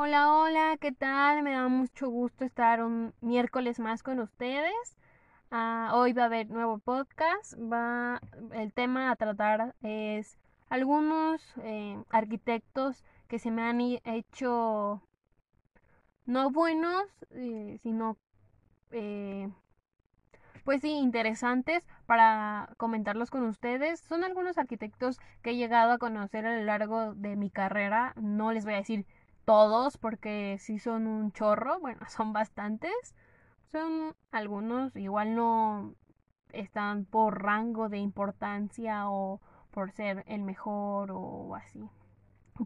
Hola, hola, ¿qué tal? Me da mucho gusto estar un miércoles más con ustedes. Ah, hoy va a haber nuevo podcast. Va, el tema a tratar es algunos eh, arquitectos que se me han hecho no buenos, eh, sino eh, pues sí, interesantes para comentarlos con ustedes. Son algunos arquitectos que he llegado a conocer a lo largo de mi carrera. No les voy a decir todos porque sí son un chorro, bueno, son bastantes. Son algunos, igual no están por rango de importancia o por ser el mejor o así,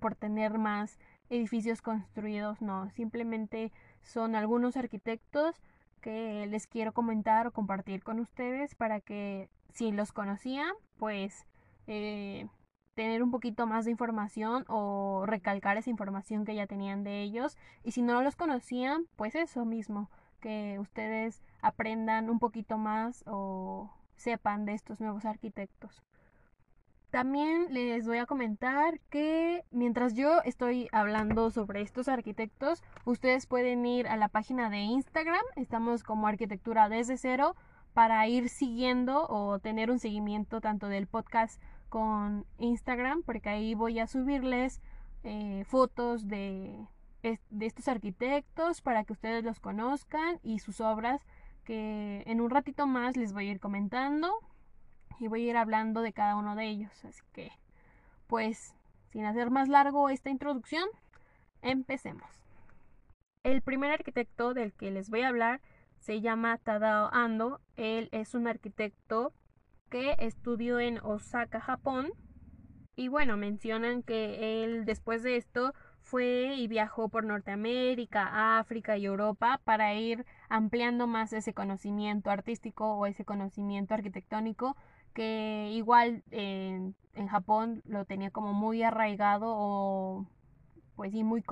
por tener más edificios construidos, no, simplemente son algunos arquitectos que les quiero comentar o compartir con ustedes para que si los conocían, pues eh, tener un poquito más de información o recalcar esa información que ya tenían de ellos. Y si no los conocían, pues eso mismo, que ustedes aprendan un poquito más o sepan de estos nuevos arquitectos. También les voy a comentar que mientras yo estoy hablando sobre estos arquitectos, ustedes pueden ir a la página de Instagram, estamos como arquitectura desde cero, para ir siguiendo o tener un seguimiento tanto del podcast con Instagram, porque ahí voy a subirles eh, fotos de, de estos arquitectos para que ustedes los conozcan y sus obras que en un ratito más les voy a ir comentando y voy a ir hablando de cada uno de ellos. Así que, pues, sin hacer más largo esta introducción, empecemos. El primer arquitecto del que les voy a hablar se llama Tadao Ando. Él es un arquitecto estudió en Osaka, Japón. Y bueno, mencionan que él después de esto fue y viajó por Norteamérica, África y Europa para ir ampliando más ese conocimiento artístico o ese conocimiento arquitectónico que igual en, en Japón lo tenía como muy arraigado o pues sí muy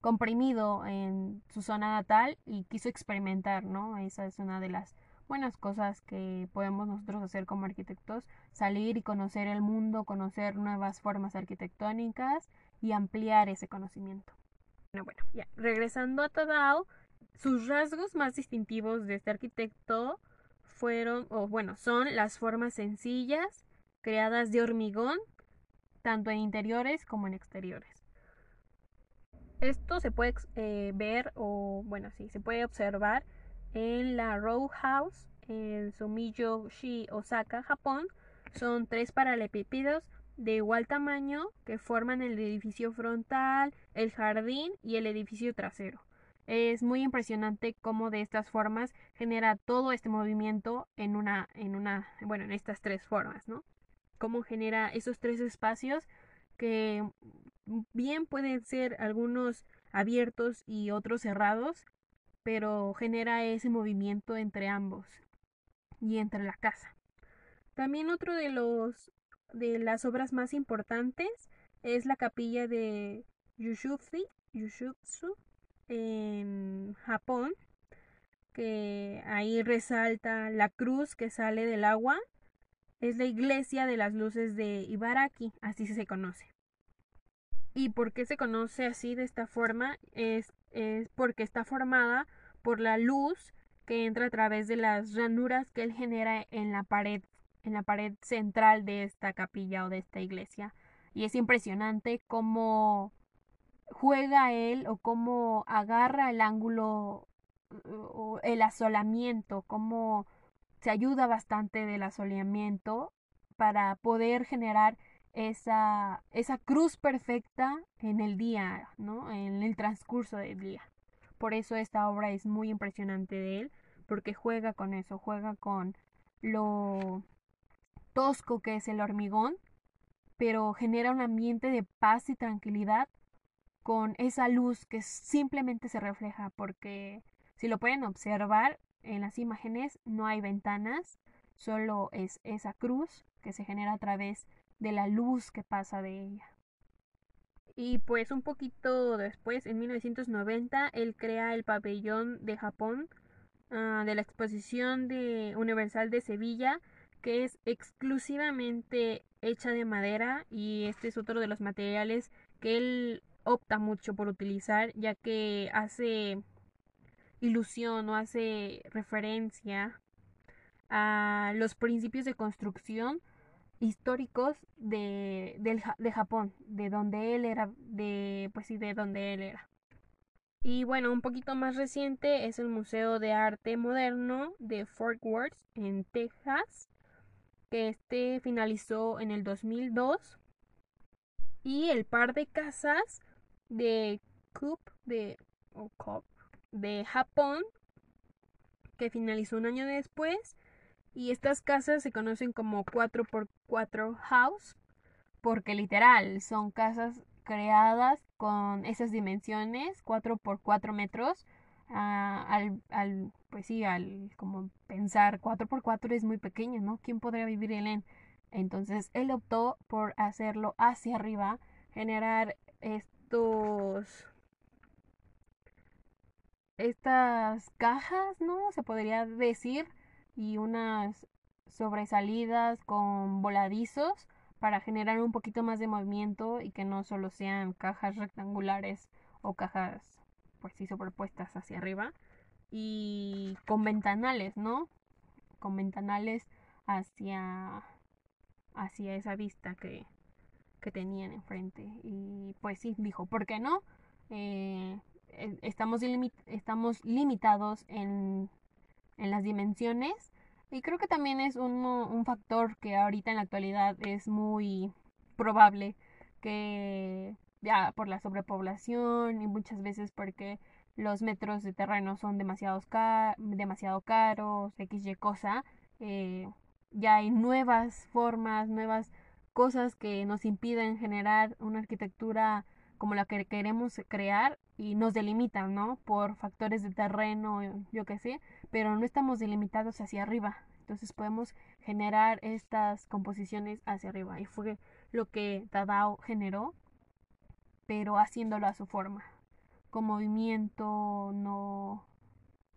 comprimido en su zona natal y quiso experimentar, ¿no? Esa es una de las buenas cosas que podemos nosotros hacer como arquitectos, salir y conocer el mundo, conocer nuevas formas arquitectónicas y ampliar ese conocimiento. Bueno, bueno, regresando a Tadao, sus rasgos más distintivos de este arquitecto fueron, o bueno, son las formas sencillas, creadas de hormigón, tanto en interiores como en exteriores. Esto se puede eh, ver, o bueno, sí, se puede observar en la Row House en Sumiyoshi, Osaka, Japón. Son tres paralelepípedos de igual tamaño que forman el edificio frontal, el jardín y el edificio trasero. Es muy impresionante cómo de estas formas genera todo este movimiento en una, en una, bueno, en estas tres formas, ¿no? Cómo genera esos tres espacios que bien pueden ser algunos abiertos y otros cerrados, pero genera ese movimiento entre ambos y entre la casa. También otro de los de las obras más importantes es la capilla de Yushutsu, Yushutsu en Japón, que ahí resalta la cruz que sale del agua. Es la iglesia de las luces de Ibaraki, así se conoce. ¿Y por qué se conoce así de esta forma? Es, es porque está formada por la luz que entra a través de las ranuras que él genera en la pared, en la pared central de esta capilla o de esta iglesia. Y es impresionante cómo juega él o cómo agarra el ángulo o el asolamiento, cómo se ayuda bastante del asoleamiento para poder generar esa, esa cruz perfecta en el día, ¿no? En el transcurso del día. Por eso esta obra es muy impresionante de él, porque juega con eso, juega con lo tosco que es el hormigón, pero genera un ambiente de paz y tranquilidad con esa luz que simplemente se refleja, porque si lo pueden observar en las imágenes, no hay ventanas, solo es esa cruz que se genera a través de la luz que pasa de ella. Y pues un poquito después, en 1990, él crea el pabellón de Japón ah, de la exposición de Universal de Sevilla, que es exclusivamente hecha de madera y este es otro de los materiales que él opta mucho por utilizar, ya que hace ilusión o hace referencia a los principios de construcción históricos de, de Japón, de donde él era, de, pues sí, de donde él era. Y bueno, un poquito más reciente es el Museo de Arte Moderno de Fort Worth en Texas, que este finalizó en el 2002. Y el par de casas de Coop de, de Japón, que finalizó un año después, y estas casas se conocen como 4x4 house porque literal son casas creadas con esas dimensiones 4x4 metros. Ah, al, al, pues sí, al como pensar 4x4 es muy pequeño, ¿no? ¿Quién podría vivir en él? Entonces él optó por hacerlo hacia arriba, generar estos estas cajas, ¿no? Se podría decir y unas sobresalidas con voladizos para generar un poquito más de movimiento y que no solo sean cajas rectangulares o cajas pues sí superpuestas hacia arriba y con ventanales, ¿no? Con ventanales hacia hacia esa vista que, que tenían enfrente y pues sí dijo, ¿por qué no? Eh, eh, estamos, estamos limitados en en las dimensiones. Y creo que también es un, un factor que ahorita en la actualidad es muy probable que ya por la sobrepoblación y muchas veces porque los metros de terreno son demasiado, demasiado caros, XY cosa, eh, ya hay nuevas formas, nuevas cosas que nos impiden generar una arquitectura como la que queremos crear y nos delimitan, ¿no? Por factores de terreno, yo qué sé, pero no estamos delimitados hacia arriba. Entonces podemos generar estas composiciones hacia arriba. Y fue lo que Tadao generó, pero haciéndolo a su forma. Con movimiento, no,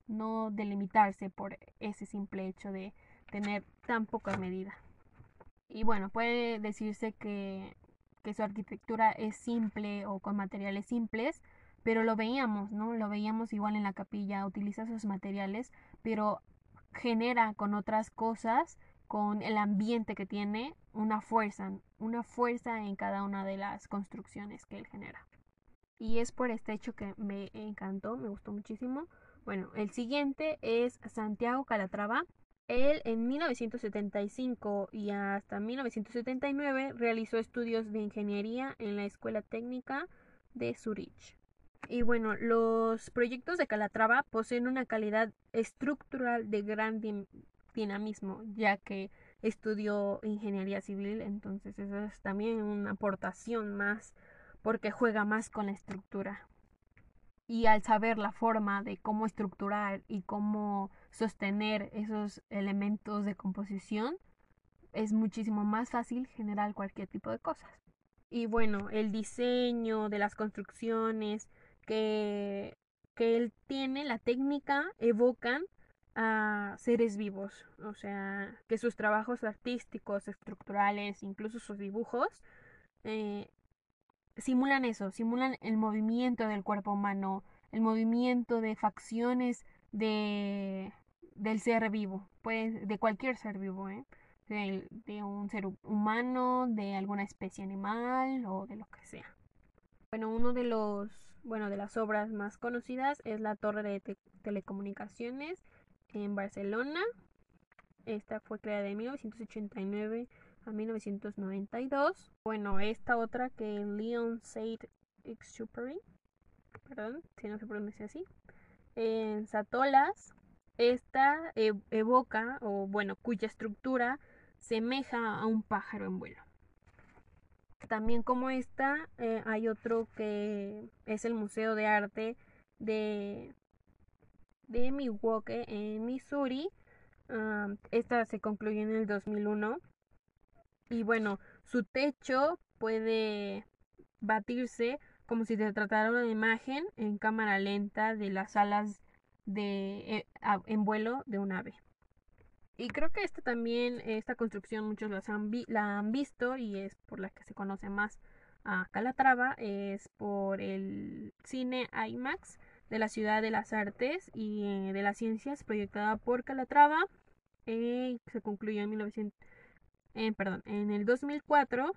no delimitarse por ese simple hecho de tener tan poca medida. Y bueno, puede decirse que, su arquitectura es simple o con materiales simples, pero lo veíamos, ¿no? Lo veíamos igual en la capilla, utiliza esos materiales, pero genera con otras cosas, con el ambiente que tiene, una fuerza, una fuerza en cada una de las construcciones que él genera. Y es por este hecho que me encantó, me gustó muchísimo. Bueno, el siguiente es Santiago Calatrava. Él en 1975 y hasta 1979 realizó estudios de ingeniería en la Escuela Técnica de Zurich. Y bueno, los proyectos de Calatrava poseen una calidad estructural de gran dinamismo, ya que estudió ingeniería civil, entonces eso es también una aportación más porque juega más con la estructura. Y al saber la forma de cómo estructurar y cómo sostener esos elementos de composición, es muchísimo más fácil generar cualquier tipo de cosas. Y bueno, el diseño de las construcciones, que, que él tiene, la técnica, evocan a seres vivos, o sea, que sus trabajos artísticos, estructurales, incluso sus dibujos, eh, simulan eso, simulan el movimiento del cuerpo humano, el movimiento de facciones de, del ser vivo, pues de cualquier ser vivo, ¿eh? de, un ser humano, de alguna especie animal o de lo que sea. Bueno, uno de los bueno, de las obras más conocidas es la Torre de Telecomunicaciones en Barcelona. Esta fue creada de 1989 a 1992. Bueno, esta otra que Leon Said Exupery, perdón, si no se pronuncia así, en Satolas, esta evoca, o bueno, cuya estructura semeja a un pájaro en vuelo. también como esta, eh, hay otro que es el Museo de Arte de, de Milwaukee, en Missouri. Ah, esta se concluyó en el 2001. Y bueno, su techo puede batirse como si se tratara una imagen en cámara lenta de las alas de, eh, en vuelo de un ave. Y creo que esta también, esta construcción muchos han la han visto y es por la que se conoce más a Calatrava, es por el cine IMAX de la Ciudad de las Artes y eh, de las Ciencias proyectada por Calatrava. Eh, se concluyó en 1900, eh, perdón, en el 2004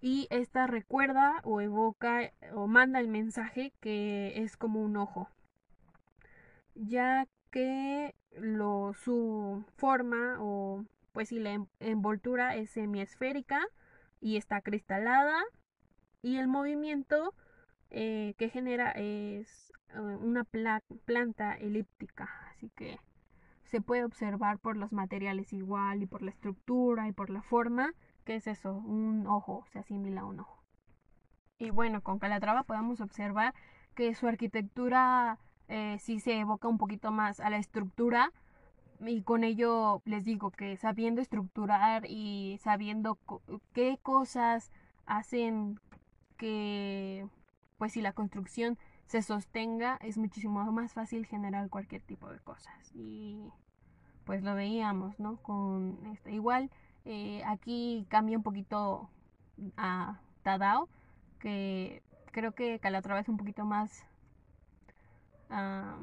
y esta recuerda o evoca o manda el mensaje que es como un ojo. Ya que lo, su forma o pues si la envoltura es semiesférica y está cristalada y el movimiento eh, que genera es eh, una planta elíptica. Así que se puede observar por los materiales igual y por la estructura y por la forma que es eso un ojo se asimila a un ojo. Y bueno con Calatrava podemos observar que su arquitectura eh, sí se evoca un poquito más a la estructura y con ello les digo que sabiendo estructurar y sabiendo qué cosas hacen que pues si la construcción se sostenga es muchísimo más fácil generar cualquier tipo de cosas. Y pues lo veíamos no con este igual eh, aquí cambia un poquito a Tadao que creo que Calatrava es un poquito más Ah,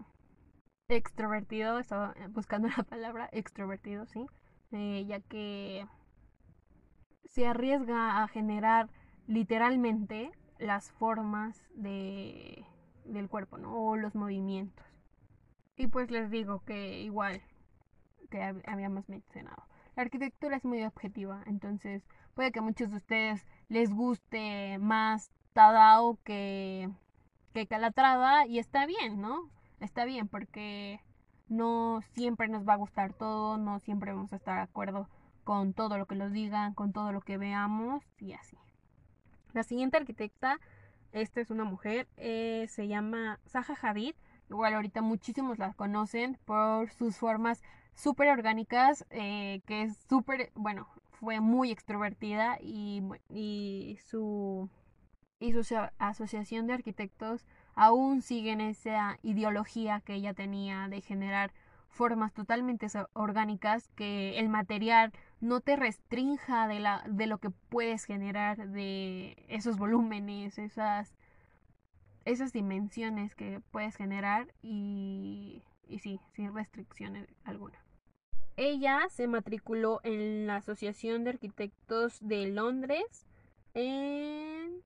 extrovertido, estaba buscando la palabra extrovertido, sí, eh, ya que se arriesga a generar literalmente las formas de, del cuerpo, ¿no? O los movimientos. Y pues les digo que igual que habíamos mencionado. La arquitectura es muy objetiva, entonces puede que a muchos de ustedes les guste más Tadao que que Calatrava y está bien, ¿no? Está bien porque no siempre nos va a gustar todo, no siempre vamos a estar de acuerdo con todo lo que nos digan, con todo lo que veamos y así. La siguiente arquitecta, esta es una mujer, eh, se llama Zaha Hadid. Igual ahorita muchísimos la conocen por sus formas súper orgánicas, eh, que es súper, bueno, fue muy extrovertida y, y su y su asociación de arquitectos aún siguen esa ideología que ella tenía de generar formas totalmente orgánicas que el material no te restrinja de, la, de lo que puedes generar de esos volúmenes, esas, esas dimensiones que puedes generar y, y sí, sin restricciones alguna. Ella se matriculó en la Asociación de Arquitectos de Londres en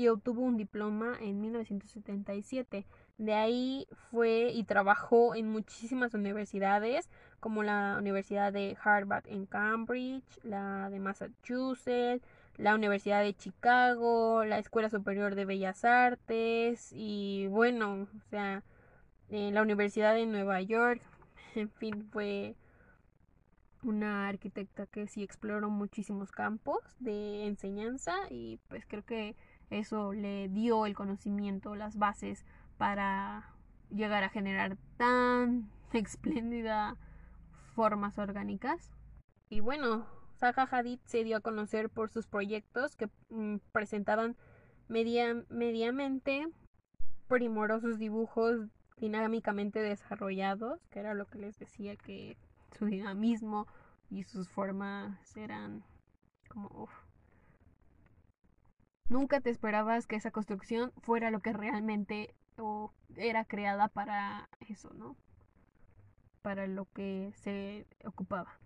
y obtuvo un diploma en 1977. De ahí fue y trabajó en muchísimas universidades, como la Universidad de Harvard en Cambridge, la de Massachusetts, la Universidad de Chicago, la Escuela Superior de Bellas Artes y bueno, o sea, en la Universidad de Nueva York. En fin, fue una arquitecta que sí exploró muchísimos campos de enseñanza y pues creo que eso le dio el conocimiento, las bases para llegar a generar tan espléndida formas orgánicas. Y bueno, Zaha Hadid se dio a conocer por sus proyectos que mm, presentaban media, mediamente primorosos dibujos dinámicamente desarrollados, que era lo que les decía que su dinamismo y sus formas eran como Nunca te esperabas que esa construcción fuera lo que realmente era creada para eso, ¿no? Para lo que se ocupaba.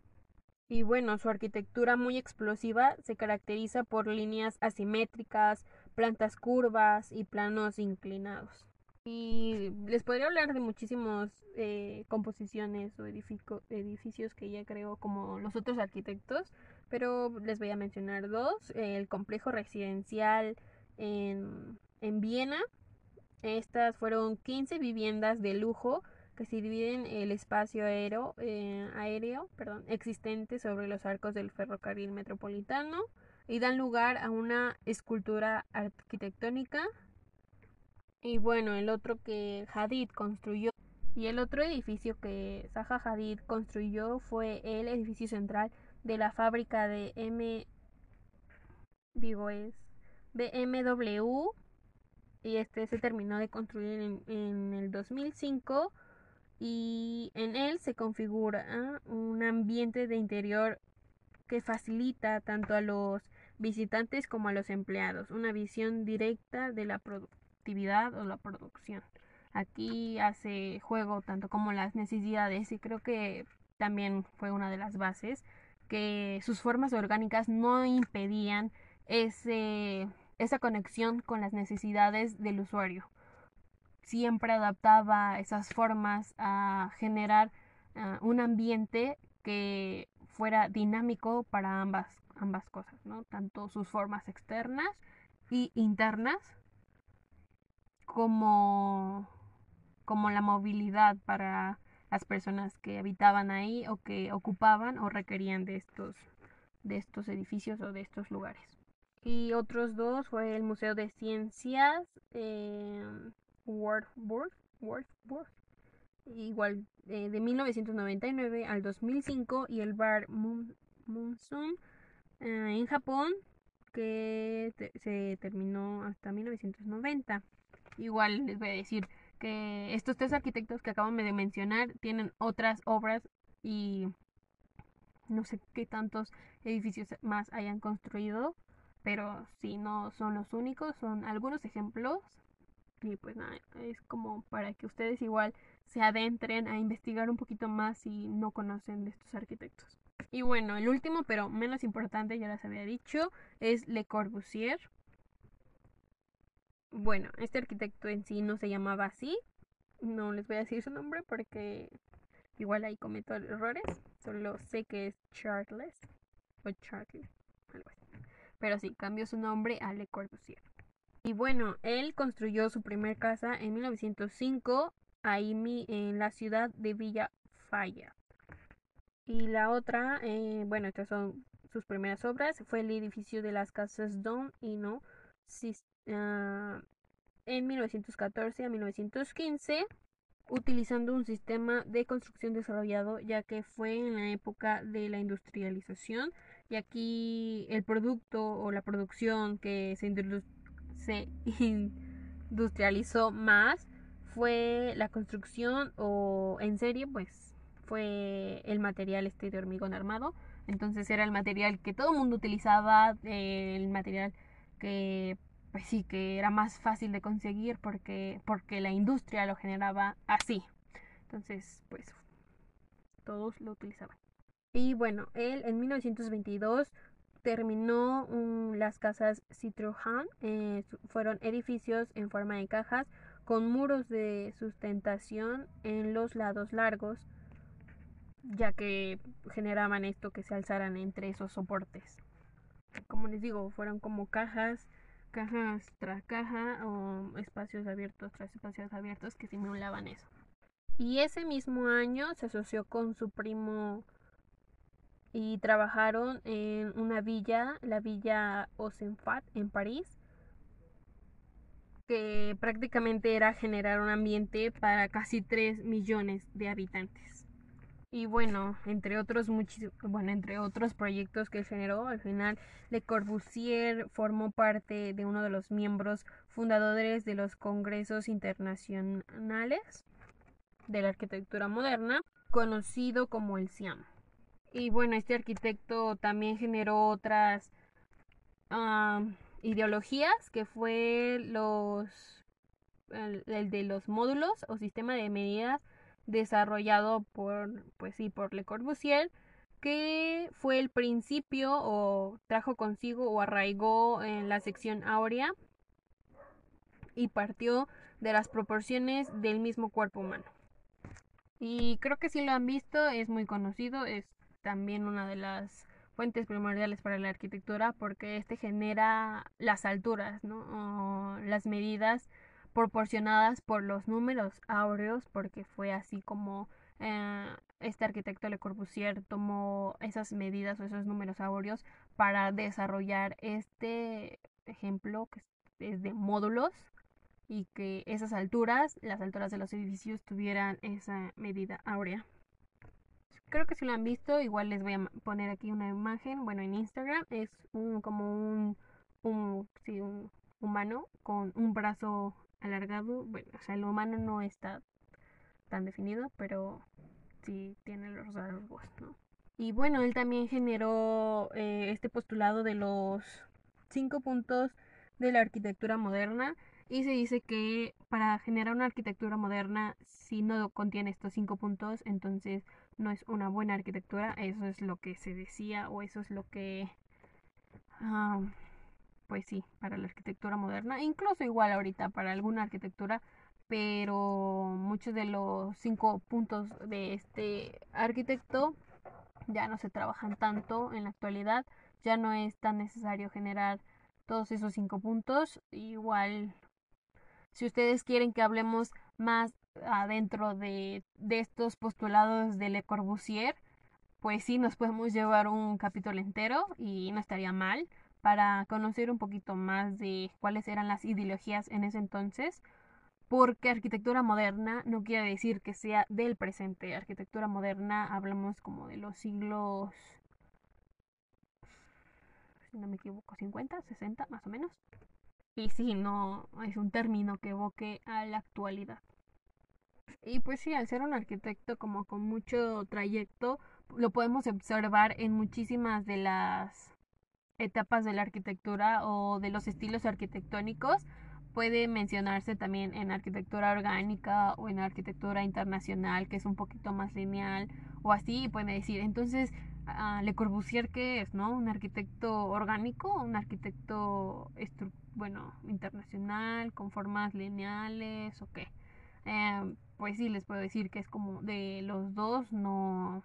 Y bueno, su arquitectura muy explosiva se caracteriza por líneas asimétricas, plantas curvas y planos inclinados. Y les podría hablar de muchísimas eh, composiciones o edificios que ella creó como los otros arquitectos, pero les voy a mencionar dos. El complejo residencial en, en Viena. Estas fueron 15 viviendas de lujo que se dividen el espacio aéreo, eh, aéreo perdón, existente sobre los arcos del ferrocarril metropolitano. y dan lugar a una escultura arquitectónica. Y bueno, el otro que Hadid construyó y el otro edificio que Zaha Hadid construyó fue el edificio central de la fábrica de M digo es BMW y este se terminó de construir en, en el 2005 y en él se configura un ambiente de interior que facilita tanto a los visitantes como a los empleados una visión directa de la productividad o la producción. Aquí hace juego tanto como las necesidades y creo que también fue una de las bases que sus formas orgánicas no impedían ese, esa conexión con las necesidades del usuario. Siempre adaptaba esas formas a generar ah, un ambiente que fuera dinámico para ambas, ambas cosas, ¿no? Tanto sus formas externas y internas como, como la movilidad para las personas que habitaban ahí o que ocupaban o requerían de estos, de estos edificios o de estos lugares. Y otros dos fue el Museo de Ciencias eh, Wartburg, igual eh, de 1999 al 2005 y el Bar Monsoon eh, en Japón que se terminó hasta 1990. Igual les voy a decir que estos tres arquitectos que acabamos de mencionar tienen otras obras y no sé qué tantos edificios más hayan construido, pero si no son los únicos, son algunos ejemplos y pues nada, es como para que ustedes igual se adentren a investigar un poquito más si no conocen de estos arquitectos. Y bueno, el último, pero menos importante, ya les había dicho, es Le Corbusier. Bueno, este arquitecto en sí no se llamaba así. No les voy a decir su nombre porque igual ahí cometo errores. Solo sé que es Charles o Charlie, algo así. Pero sí, cambió su nombre a Le Corbusier. Y bueno, él construyó su primer casa en 1905 ahí en la ciudad de Villa Falla. Y la otra, eh, bueno, estas son sus primeras obras, fue el edificio de las casas Don y No en 1914 a 1915, utilizando un sistema de construcción desarrollado, ya que fue en la época de la industrialización. Y aquí el producto o la producción que se se industrializó más fue la construcción o en serie pues fue el material este de hormigón armado entonces era el material que todo mundo utilizaba el material que pues sí que era más fácil de conseguir porque porque la industria lo generaba así entonces pues todos lo utilizaban y bueno él en 1922 terminó las casas Citroën, eh, fueron edificios en forma de cajas con muros de sustentación en los lados largos, ya que generaban esto que se alzaran entre esos soportes. Como les digo, fueron como cajas, cajas tras caja o espacios abiertos tras espacios abiertos que simulaban eso. Y ese mismo año se asoció con su primo y trabajaron en una villa, la villa Osenfat en París, que prácticamente era generar un ambiente para casi 3 millones de habitantes. Y bueno, entre otros bueno, entre otros proyectos que generó, al final Le Corbusier formó parte de uno de los miembros fundadores de los congresos internacionales de la arquitectura moderna, conocido como el SIAM. Y bueno, este arquitecto también generó otras ideologías que fue los el, de los módulos o sistema de medidas desarrollado por pues sí por Le Corbusier que fue el principio o trajo consigo o arraigó en la sección áurea y partió de las proporciones del mismo cuerpo humano. Y creo que si lo han visto, es muy conocido, es también una de las fuentes primordiales para la arquitectura porque este genera las alturas, ¿no? Las medidas proporcionadas por los números áureos porque fue así como eh, este arquitecto Le Corbusier tomó esas medidas o esos números áureos para desarrollar este ejemplo que es de módulos y que esas alturas, las alturas de los edificios tuvieran esa medida áurea. Creo que si lo han visto, igual les voy a poner aquí una imagen, bueno, en Instagram es un, como un, humano con un brazo alargado, bueno, o sea, el humano no está tan definido, pero sí tiene los rasgos, ¿no? Y bueno, él también generó eh, este postulado de los cinco puntos de la arquitectura moderna y se dice que para generar una arquitectura moderna, si no contiene estos cinco puntos, entonces no es una buena arquitectura. Eso es lo que se decía o eso es lo que... Ah, pues sí, para la arquitectura moderna. Incluso igual ahorita para alguna arquitectura. Pero muchos de los cinco puntos de este arquitecto ya no se trabajan tanto en la actualidad. Ya no es tan necesario generar todos esos cinco puntos. Igual si ustedes quieren que hablemos más adentro de, de estos postulados de Le Corbusier, pues sí, nos podemos llevar un capítulo entero y no estaría mal para conocer un poquito más de cuáles eran las ideologías en ese entonces, porque arquitectura moderna no quiere decir que sea del presente. Arquitectura moderna hablamos como de los siglos, si no me equivoco, 50, 60 más o menos. Y sí, no es un término que evoque a la actualidad. Y pues sí, al ser un arquitecto como con mucho trayecto, lo podemos observar en muchísimas de las etapas de la arquitectura o de los estilos arquitectónicos. Puede mencionarse también en arquitectura orgánica o en arquitectura internacional, que es un poquito más lineal, o así, puede decir. Entonces, Le Corbusier, ¿qué es? ¿No? ¿Un arquitecto orgánico? ¿Un arquitecto bueno, internacional, con formas lineales o qué. Em, pues sí, les puedo decir que es como de los dos, no,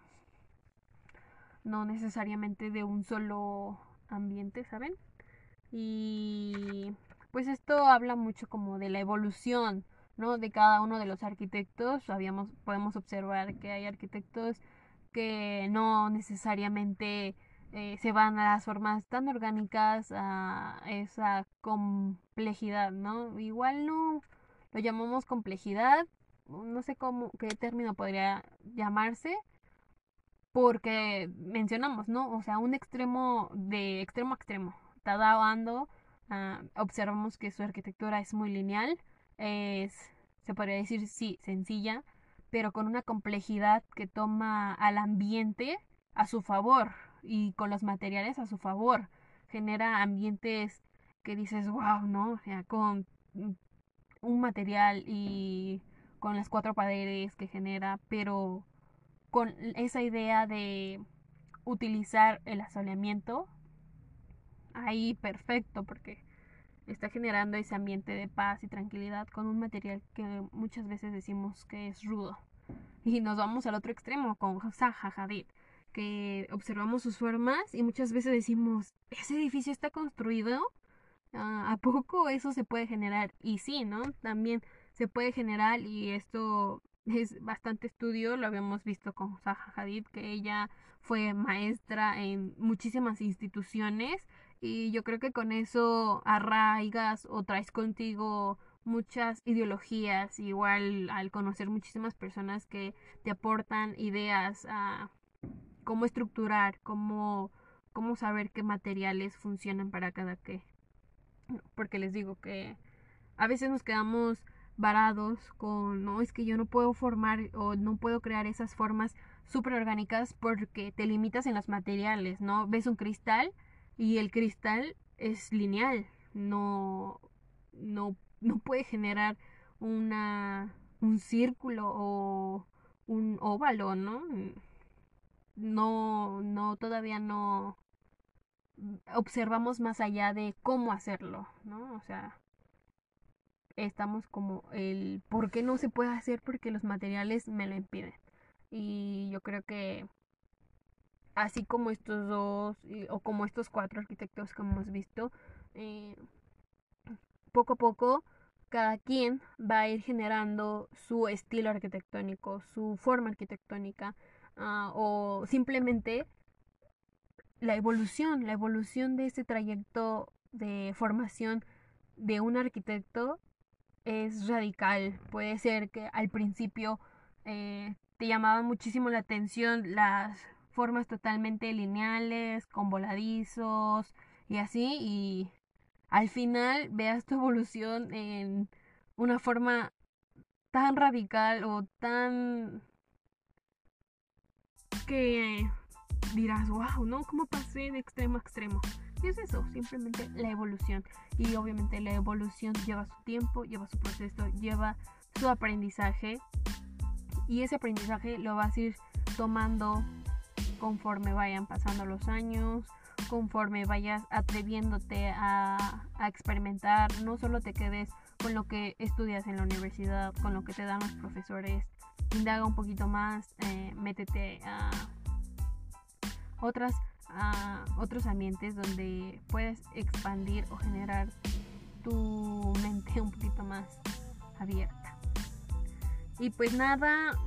no necesariamente de un solo ambiente, ¿saben? Y pues esto habla mucho como de la evolución, ¿no? De cada uno de los arquitectos. Habíamos, podemos observar que hay arquitectos que no necesariamente eh, se van a las formas tan orgánicas, a esa complejidad, ¿no? Igual no lo llamamos complejidad, no sé cómo, qué término podría llamarse, porque mencionamos, ¿no? O sea, un extremo de extremo a extremo. Tadao ah, observamos que su arquitectura es muy lineal, es, se podría decir, sí, sencilla, pero con una complejidad que toma al ambiente a su favor, y con los materiales a su favor. Genera ambientes que dices, wow, ¿no? O sea, con un material y con las cuatro paredes que genera, pero con esa idea de utilizar el asoleamiento, ahí perfecto, porque está generando ese ambiente de paz y tranquilidad con un material que muchas veces decimos que es rudo. Y nos vamos al otro extremo con Zaha Hadid, que observamos sus formas y muchas veces decimos, ¿ese edificio está construido? Ah, ¿A poco eso se puede generar? Y sí, ¿no? También se puede generar y esto es bastante estudio, lo habíamos visto con Zaha Hadid, que ella fue maestra en muchísimas instituciones y yo creo que con eso arraigas o traes contigo muchas ideologías, igual al conocer muchísimas personas que te aportan ideas a cómo estructurar, cómo, cómo saber qué materiales funcionan para cada qué. Porque les digo que a veces nos quedamos varados con, no, es que yo no puedo formar o no puedo crear esas formas súper orgánicas porque te limitas en los materiales, ¿no? Ves un cristal y el cristal es lineal, no, no, no puede generar una, un círculo o un óvalo, ¿no? no, no, todavía no observamos más allá de cómo hacerlo, ¿no? O sea, estamos como el por qué no se puede hacer porque los materiales me lo impiden. Y yo creo que así como estos dos o como estos cuatro arquitectos que hemos visto, eh, poco a poco cada quien va a ir generando su estilo arquitectónico, su forma arquitectónica ah, o simplemente la evolución, la evolución de ese trayecto de formación de un arquitecto es radical. Puede ser que al principio eh, te llamaban muchísimo la atención las formas totalmente lineales, con voladizos y así, y al final veas tu evolución en una forma tan radical o tan que dirás, wow, ¿no? ¿Cómo pasé de extremo a extremo? Y es eso, simplemente la evolución. Y obviamente la evolución lleva su tiempo, lleva su proceso, lleva su aprendizaje. Y ese aprendizaje lo vas a ir tomando conforme vayan pasando los años, conforme vayas atreviéndote a, experimentar. No solo te quedes con lo que estudias en la universidad, con lo que te dan los profesores. Indaga un poquito más, eh, métete a otras a otros ambientes donde puedes expandir o generar tu mente un poquito más abierta. Y pues nada,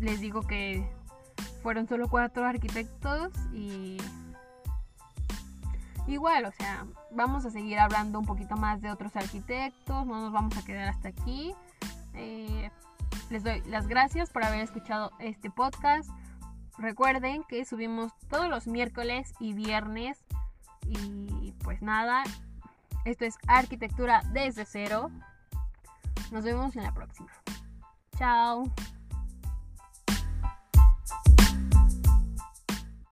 les digo que fueron solo cuatro arquitectos y igual, o sea, vamos a seguir hablando un poquito más de otros arquitectos, no nos vamos a quedar hasta aquí. Eh, les doy las gracias por haber escuchado este podcast. Recuerden que subimos todos los miércoles y viernes. Y pues nada, esto es arquitectura desde cero. Nos vemos en la próxima. Chao.